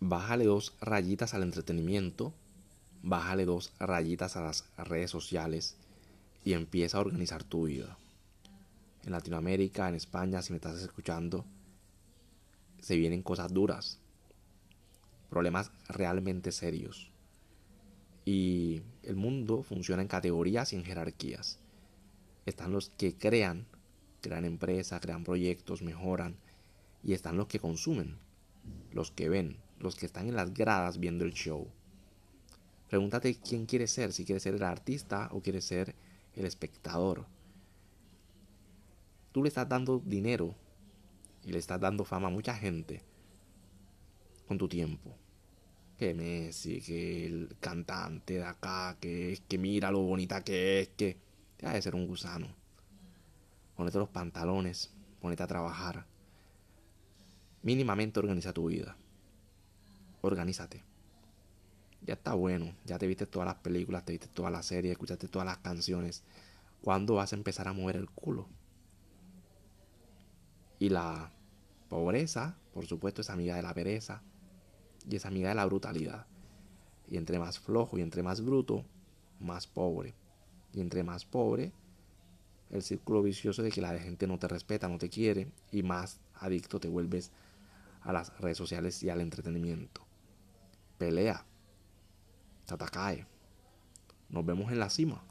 bájale dos rayitas al entretenimiento, bájale dos rayitas a las redes sociales y empieza a organizar tu vida. En Latinoamérica, en España, si me estás escuchando, se vienen cosas duras, problemas realmente serios. Y el mundo funciona en categorías y en jerarquías. Están los que crean, crean empresas, crean proyectos, mejoran. Y están los que consumen, los que ven, los que están en las gradas viendo el show. Pregúntate quién quieres ser, si quieres ser el artista o quieres ser el espectador. Tú le estás dando dinero y le estás dando fama a mucha gente con tu tiempo. Que Messi, que el cantante de acá, que, que mira lo bonita que es, que deja de ser un gusano. Ponete los pantalones, ponete a trabajar. Mínimamente organiza tu vida. Organízate. Ya está bueno, ya te viste todas las películas, te viste todas las series, escuchaste todas las canciones. ¿Cuándo vas a empezar a mover el culo? Y la pobreza, por supuesto, es amiga de la pereza y es amiga de la brutalidad. Y entre más flojo y entre más bruto, más pobre. Y entre más pobre, el círculo vicioso de que la gente no te respeta, no te quiere y más adicto te vuelves a las redes sociales y al entretenimiento. Pelea. Tatakae. Nos vemos en la cima.